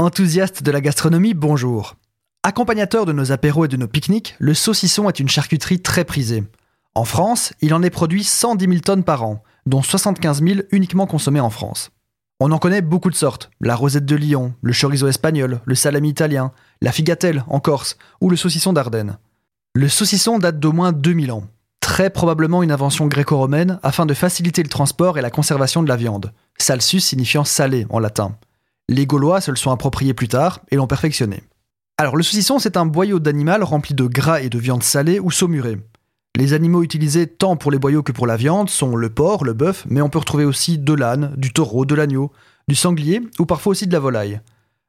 Enthousiaste de la gastronomie, bonjour. Accompagnateur de nos apéros et de nos pique-niques, le saucisson est une charcuterie très prisée. En France, il en est produit 110 000 tonnes par an, dont 75 000 uniquement consommées en France. On en connaît beaucoup de sortes, la rosette de Lyon, le chorizo espagnol, le salami italien, la figatelle en Corse ou le saucisson d'Ardenne. Le saucisson date d'au moins 2000 ans, très probablement une invention gréco-romaine afin de faciliter le transport et la conservation de la viande, salsus signifiant salé en latin. Les Gaulois se le sont appropriés plus tard et l'ont perfectionné. Alors le saucisson, c'est un boyau d'animal rempli de gras et de viande salée ou saumurée. Les animaux utilisés tant pour les boyaux que pour la viande sont le porc, le bœuf, mais on peut retrouver aussi de l'âne, du taureau, de l'agneau, du sanglier ou parfois aussi de la volaille.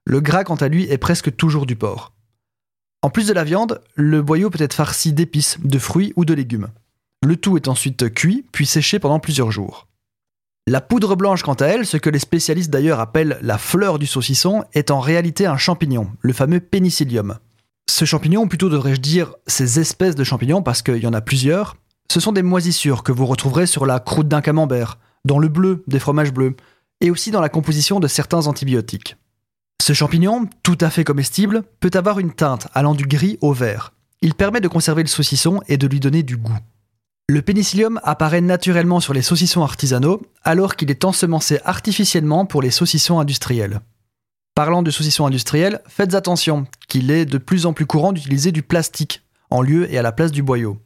Le gras, quant à lui, est presque toujours du porc. En plus de la viande, le boyau peut être farci d'épices, de fruits ou de légumes. Le tout est ensuite cuit, puis séché pendant plusieurs jours. La poudre blanche, quant à elle, ce que les spécialistes d'ailleurs appellent la fleur du saucisson, est en réalité un champignon, le fameux pénicillium. Ce champignon, plutôt devrais-je dire ces espèces de champignons, parce qu'il y en a plusieurs, ce sont des moisissures que vous retrouverez sur la croûte d'un camembert, dans le bleu des fromages bleus, et aussi dans la composition de certains antibiotiques. Ce champignon, tout à fait comestible, peut avoir une teinte allant du gris au vert. Il permet de conserver le saucisson et de lui donner du goût. Le pénicillium apparaît naturellement sur les saucissons artisanaux, alors qu'il est ensemencé artificiellement pour les saucissons industriels. Parlant de saucissons industriels, faites attention qu'il est de plus en plus courant d'utiliser du plastique en lieu et à la place du boyau.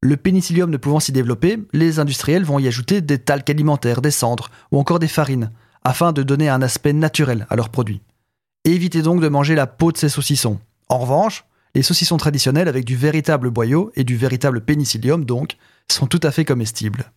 Le pénicillium ne pouvant s'y développer, les industriels vont y ajouter des talcs alimentaires, des cendres ou encore des farines, afin de donner un aspect naturel à leurs produits. Évitez donc de manger la peau de ces saucissons. En revanche, les saucissons traditionnels avec du véritable boyau et du véritable pénicillium donc sont tout à fait comestibles.